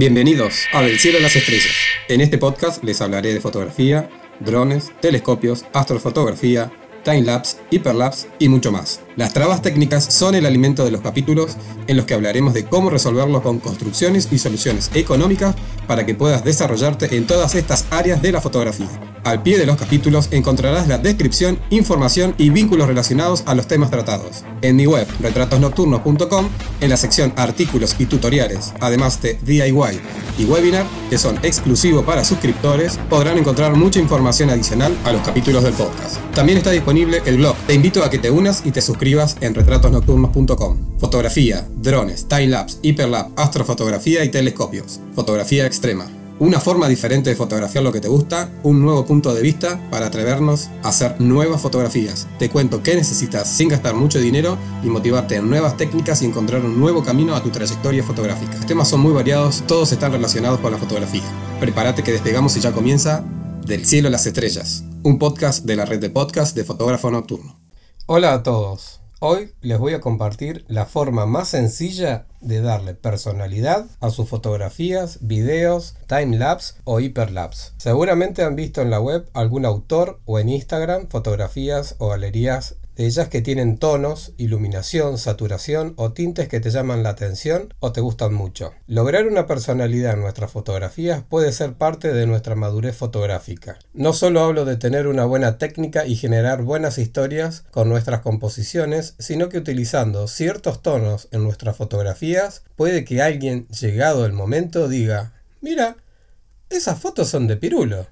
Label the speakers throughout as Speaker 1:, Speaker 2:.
Speaker 1: Bienvenidos a Del Cielo a las Estrellas. En este podcast les hablaré de fotografía, drones, telescopios, astrofotografía, timelapse, hyperlapse y mucho más. Las trabas técnicas son el alimento de los capítulos en los que hablaremos de cómo resolverlo con construcciones y soluciones económicas para que puedas desarrollarte en todas estas áreas de la fotografía. Al pie de los capítulos encontrarás la descripción, información y vínculos relacionados a los temas tratados. En mi web, retratosnocturnos.com, en la sección artículos y tutoriales, además de DIY y webinar, que son exclusivos para suscriptores, podrán encontrar mucha información adicional a los capítulos del podcast. También está disponible el blog. Te invito a que te unas y te suscribas en retratosnocturnos.com. Fotografía, drones, timelapse, hiperlapse, astrofotografía y telescopios. Fotografía extrema una forma diferente de fotografiar lo que te gusta, un nuevo punto de vista para atrevernos a hacer nuevas fotografías. Te cuento qué necesitas sin gastar mucho dinero y motivarte en nuevas técnicas y encontrar un nuevo camino a tu trayectoria fotográfica. Los temas son muy variados, todos están relacionados con la fotografía. Prepárate que despegamos y ya comienza Del cielo a las estrellas, un podcast de la red de podcast de Fotógrafo Nocturno. Hola a todos. Hoy les voy a compartir la forma más sencilla de darle personalidad a sus fotografías, videos, timelapse o hiperlapse. Seguramente han visto en la web algún autor o en Instagram fotografías o galerías ellas que tienen tonos, iluminación, saturación o tintes que te llaman la atención o te gustan mucho. Lograr una personalidad en nuestras fotografías puede ser parte de nuestra madurez fotográfica. No solo hablo de tener una buena técnica y generar buenas historias con nuestras composiciones, sino que utilizando ciertos tonos en nuestras fotografías puede que alguien, llegado el momento, diga, mira, esas fotos son de pirulo.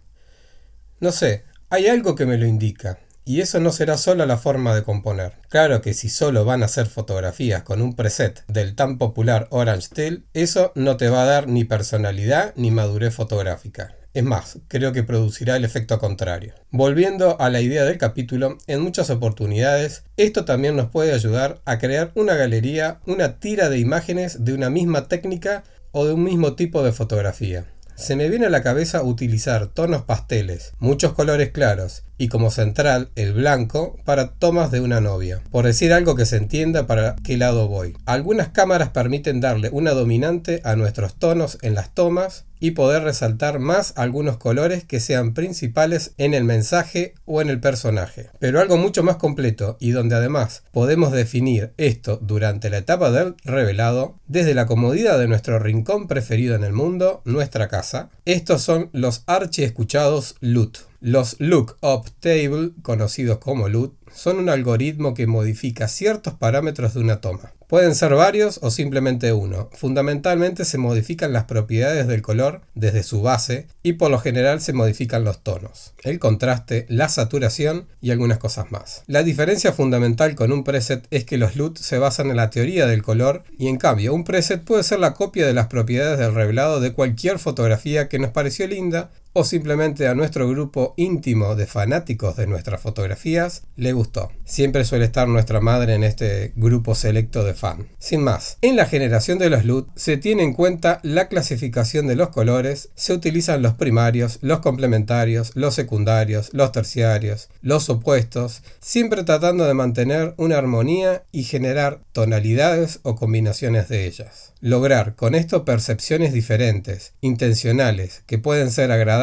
Speaker 1: No sé, hay algo que me lo indica. Y eso no será solo la forma de componer. Claro que si solo van a hacer fotografías con un preset del tan popular Orange Steel, eso no te va a dar ni personalidad ni madurez fotográfica. Es más, creo que producirá el efecto contrario. Volviendo a la idea del capítulo, en muchas oportunidades, esto también nos puede ayudar a crear una galería, una tira de imágenes de una misma técnica o de un mismo tipo de fotografía. Se me viene a la cabeza utilizar tonos pasteles, muchos colores claros y como central el blanco para tomas de una novia. Por decir algo que se entienda para qué lado voy. Algunas cámaras permiten darle una dominante a nuestros tonos en las tomas y poder resaltar más algunos colores que sean principales en el mensaje o en el personaje. Pero algo mucho más completo y donde además podemos definir esto durante la etapa del revelado desde la comodidad de nuestro rincón preferido en el mundo, nuestra casa. Estos son los archi escuchados LUT. Los Lookup Table, conocidos como LUT, son un algoritmo que modifica ciertos parámetros de una toma. Pueden ser varios o simplemente uno. Fundamentalmente se modifican las propiedades del color desde su base y por lo general se modifican los tonos, el contraste, la saturación y algunas cosas más. La diferencia fundamental con un preset es que los LUT se basan en la teoría del color y en cambio un preset puede ser la copia de las propiedades del revelado de cualquier fotografía que nos pareció linda o simplemente a nuestro grupo íntimo de fanáticos de nuestras fotografías le gustó. Siempre suele estar nuestra madre en este grupo selecto de fan. Sin más, en la generación de los LUT se tiene en cuenta la clasificación de los colores, se utilizan los primarios, los complementarios, los secundarios, los terciarios, los opuestos, siempre tratando de mantener una armonía y generar tonalidades o combinaciones de ellas. Lograr con esto percepciones diferentes, intencionales, que pueden ser agradables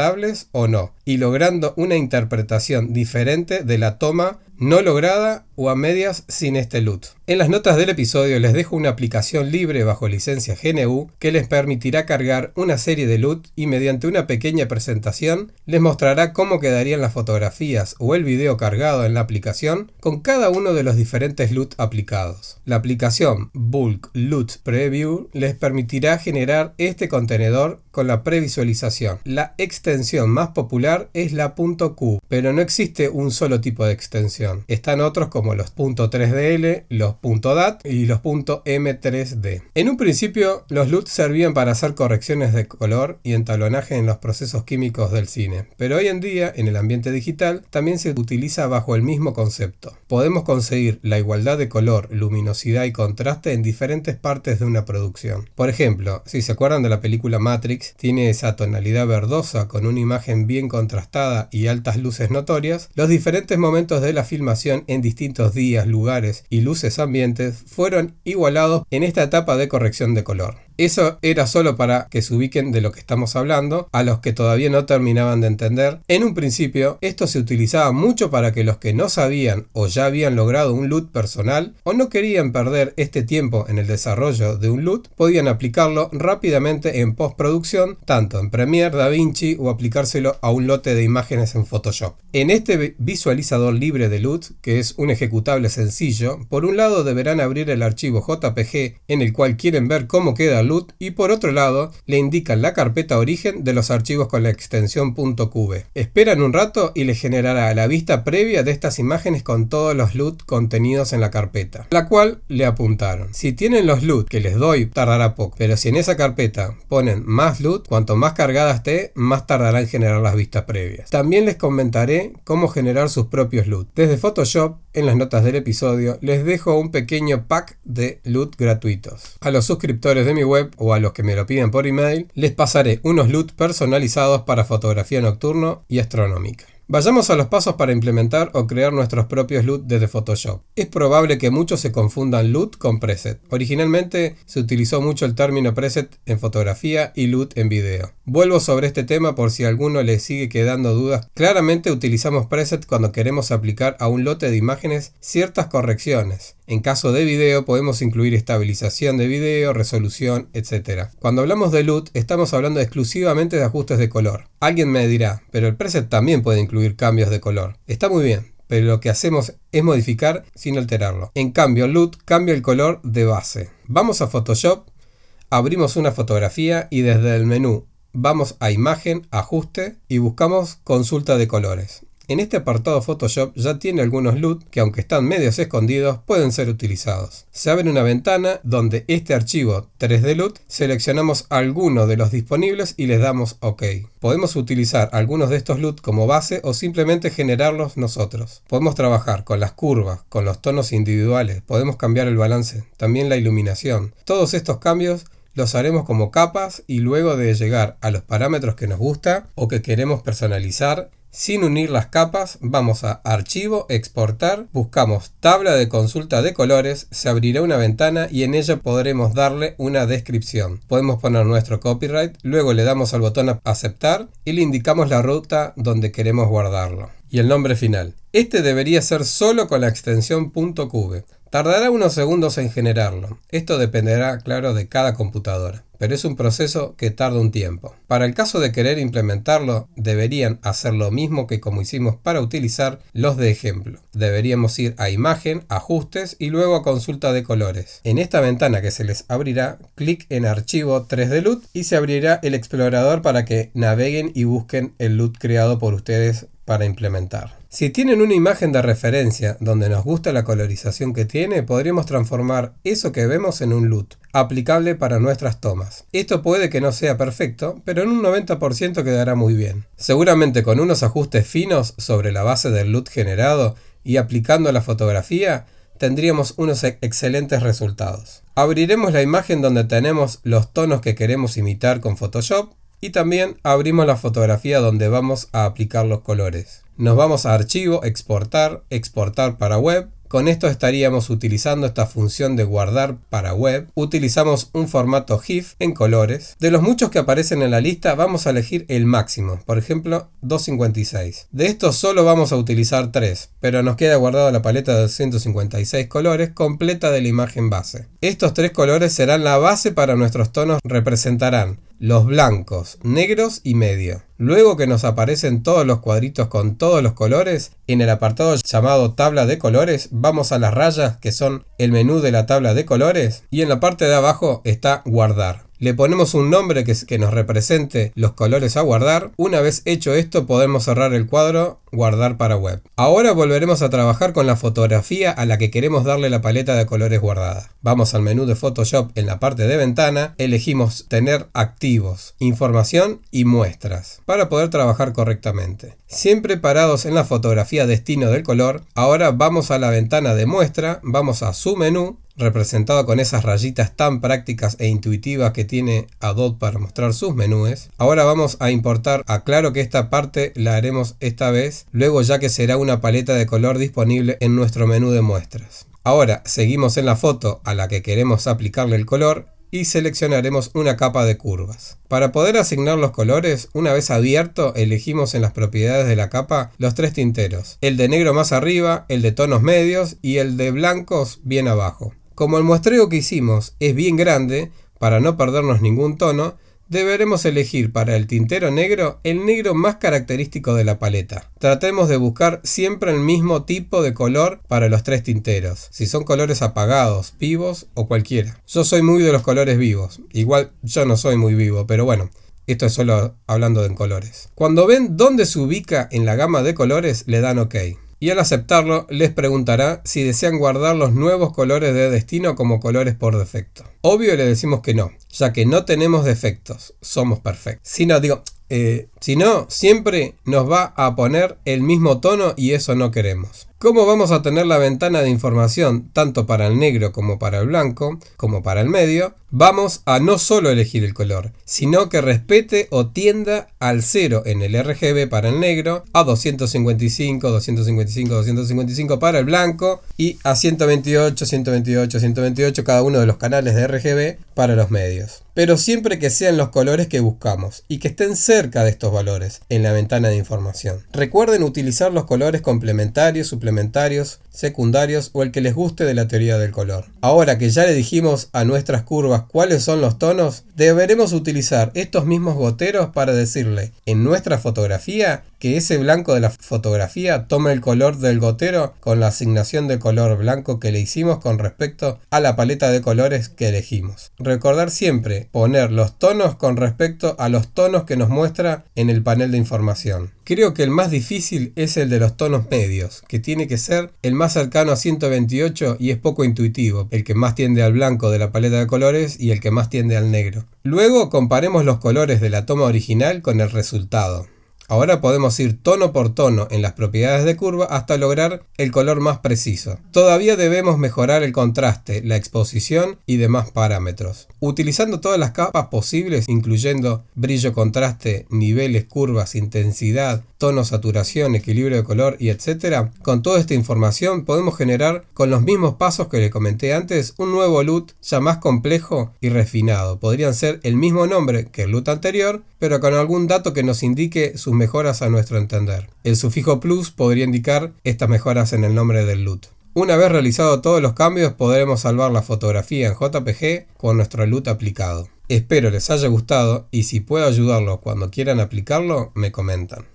Speaker 1: o no, y logrando una interpretación diferente de la toma no lograda o a medias sin este LUT. En las notas del episodio les dejo una aplicación libre bajo licencia GNU que les permitirá cargar una serie de LUT y mediante una pequeña presentación les mostrará cómo quedarían las fotografías o el video cargado en la aplicación con cada uno de los diferentes LUT aplicados. La aplicación Bulk LUT Preview les permitirá generar este contenedor con la previsualización. La extensión más popular es la .q, pero no existe un solo tipo de extensión. Están otros como los .3dl, los .dat y los .m3d. En un principio, los LUT servían para hacer correcciones de color y entalonaje en los procesos químicos del cine, pero hoy en día, en el ambiente digital, también se utiliza bajo el mismo concepto. Podemos conseguir la igualdad de color, luminosidad y contraste en diferentes partes de una producción. Por ejemplo, si se acuerdan de la película Matrix, tiene esa tonalidad verdosa con una imagen bien contrastada y altas luces notorias, los diferentes momentos de la filmación en distintos días, lugares y luces ambientes fueron igualados en esta etapa de corrección de color. Eso era solo para que se ubiquen de lo que estamos hablando, a los que todavía no terminaban de entender. En un principio, esto se utilizaba mucho para que los que no sabían o ya habían logrado un loot personal o no querían perder este tiempo en el desarrollo de un loot, podían aplicarlo rápidamente en postproducción, tanto en Premiere, DaVinci o aplicárselo a un lote de imágenes en Photoshop. En este visualizador libre de loot, que es un ejecutable sencillo, por un lado deberán abrir el archivo JPG en el cual quieren ver cómo queda y por otro lado le indican la carpeta origen de los archivos con la extensión .qv. Esperan un rato y le generará la vista previa de estas imágenes con todos los LUT contenidos en la carpeta, la cual le apuntaron. Si tienen los LUT que les doy tardará poco, pero si en esa carpeta ponen más LUT, cuanto más cargada esté, más tardará en generar las vistas previas. También les comentaré cómo generar sus propios LUT. Desde Photoshop, en las notas del episodio, les dejo un pequeño pack de LUT gratuitos. A los suscriptores de mi web o a los que me lo piden por email, les pasaré unos LUT personalizados para fotografía nocturno y astronómica. Vayamos a los pasos para implementar o crear nuestros propios LUT desde Photoshop. Es probable que muchos se confundan LUT con preset. Originalmente se utilizó mucho el término preset en fotografía y LUT en video. Vuelvo sobre este tema por si a alguno le sigue quedando dudas. Claramente utilizamos preset cuando queremos aplicar a un lote de imágenes ciertas correcciones. En caso de video podemos incluir estabilización de video, resolución, etc. Cuando hablamos de LUT estamos hablando exclusivamente de ajustes de color. Alguien me dirá, pero el preset también puede incluir cambios de color. Está muy bien, pero lo que hacemos es modificar sin alterarlo. En cambio, LUT cambia el color de base. Vamos a Photoshop, abrimos una fotografía y desde el menú vamos a imagen, ajuste y buscamos consulta de colores. En este apartado Photoshop ya tiene algunos LUT que aunque están medios escondidos pueden ser utilizados. Se abre una ventana donde este archivo 3D LUT seleccionamos alguno de los disponibles y les damos OK. Podemos utilizar algunos de estos LUT como base o simplemente generarlos nosotros. Podemos trabajar con las curvas, con los tonos individuales, podemos cambiar el balance, también la iluminación. Todos estos cambios los haremos como capas y luego de llegar a los parámetros que nos gusta o que queremos personalizar, sin unir las capas, vamos a Archivo, Exportar, buscamos Tabla de consulta de colores, se abrirá una ventana y en ella podremos darle una descripción. Podemos poner nuestro copyright, luego le damos al botón Aceptar y le indicamos la ruta donde queremos guardarlo. Y el nombre final. Este debería ser solo con la extensión .qv. Tardará unos segundos en generarlo. Esto dependerá, claro, de cada computadora, pero es un proceso que tarda un tiempo. Para el caso de querer implementarlo, deberían hacer lo mismo que como hicimos para utilizar los de ejemplo. Deberíamos ir a imagen, ajustes y luego a consulta de colores. En esta ventana que se les abrirá, clic en archivo 3D LUT y se abrirá el explorador para que naveguen y busquen el LUT creado por ustedes para implementar. Si tienen una imagen de referencia donde nos gusta la colorización que tiene, podríamos transformar eso que vemos en un LUT, aplicable para nuestras tomas. Esto puede que no sea perfecto, pero en un 90% quedará muy bien. Seguramente con unos ajustes finos sobre la base del LUT generado y aplicando la fotografía, tendríamos unos excelentes resultados. Abriremos la imagen donde tenemos los tonos que queremos imitar con Photoshop y también abrimos la fotografía donde vamos a aplicar los colores. Nos vamos a archivo, exportar, exportar para web Con esto estaríamos utilizando esta función de guardar para web. Utilizamos un formato GIF en colores. De los muchos que aparecen en la lista vamos a elegir el máximo, por ejemplo 256. De estos solo vamos a utilizar 3, pero nos queda guardada la paleta de 256 colores completa de la imagen base. Estos tres colores serán la base para nuestros tonos, representarán los blancos, negros y medio. Luego que nos aparecen todos los cuadritos con todos los colores, en el apartado llamado tabla de colores vamos a las rayas que son el menú de la tabla de colores y en la parte de abajo está guardar. Le ponemos un nombre que, nos represente los colores a guardar. Una vez hecho esto podemos cerrar el cuadro guardar para web. Ahora volveremos a trabajar con la fotografía a la que queremos darle la paleta de colores guardada. Vamos al menú de Photoshop en la parte de ventana, elegimos tener activos, información y muestras para poder trabajar correctamente. Siempre parados en la fotografía destino del color, ahora vamos a la ventana de muestra, vamos a su menú representado con esas rayitas tan prácticas e intuitivas que tiene Adobe para mostrar sus menús. Ahora vamos a importar, aclaro que esta parte la haremos esta vez, luego ya que será una paleta de color disponible en nuestro menú de muestras. Ahora seguimos en la foto a la que queremos aplicarle el color y seleccionaremos una capa de curvas. Para poder asignar los colores, una vez abierto, elegimos en las propiedades de la capa los tres tinteros, el de negro más arriba, el de tonos medios y el de blancos bien abajo. Como el muestreo que hicimos es bien grande, para no perdernos ningún tono, deberemos elegir para el tintero negro el negro más característico de la paleta. Tratemos de buscar siempre el mismo tipo de color para los tres tinteros, si son colores apagados, vivos o cualquiera. Yo soy muy de los colores vivos, igual yo no soy muy vivo, pero bueno. Esto es solo hablando de colores. Cuando ven dónde se ubica en la gama de colores, le dan OK y al aceptarlo les preguntará si desean guardar los nuevos colores de destino como colores por defecto. Obvio le decimos que no, ya que no tenemos defectos, somos perfectos. Si no, digo, eh, si no, siempre nos va a poner el mismo tono y eso no queremos. ¿Cómo vamos a tener la ventana de información tanto para el negro como para el blanco, como para el medio? Vamos a no solo elegir el color, sino que respete o tienda al 0 en el RGB para el negro, a 255, 255, 255 para el blanco y a 128, 128, 128 cada uno de los canales de RGB para los medios. Pero siempre que sean los colores que buscamos y que estén cerca de estos valores en la ventana de información. Recuerden utilizar los colores complementarios, suplementarios, secundarios o el que les guste de la teoría del color. Ahora que ya le dijimos a nuestras curvas cuáles son los tonos, deberemos utilizar estos mismos goteros para decirle en nuestra fotografía que ese blanco de la fotografía tome el color del gotero con la asignación de color blanco que le hicimos con respecto a la paleta de colores que elegimos. Recordar siempre poner los tonos con respecto a los tonos que nos muestra en el panel de información. Creo que el más difícil es el de los tonos medios, que tiene que ser el más cercano a 128 y es poco intuitivo, el que más tiende al blanco de la paleta de colores y el que más tiende al negro. Luego comparemos los colores de la toma original con el resultado. Ahora podemos ir tono por tono en las propiedades de curva hasta lograr el color más preciso. Todavía debemos mejorar el contraste, la exposición y demás parámetros. Utilizando todas las capas posibles, incluyendo brillo, contraste, niveles, curvas, intensidad, tono, saturación, equilibrio de color y etcétera, con toda esta información podemos generar con los mismos pasos que le comenté antes un nuevo LUT ya más complejo y refinado. Podrían ser el mismo nombre que el LUT anterior, pero con algún dato que nos indique sus mejoras a nuestro entender. El sufijo plus podría indicar estas mejoras en el nombre del LUT. Una vez realizado todos los cambios podremos salvar la fotografía en JPG con nuestro LUT aplicado. Espero les haya gustado y si puedo ayudarlos cuando quieran aplicarlo, me comentan.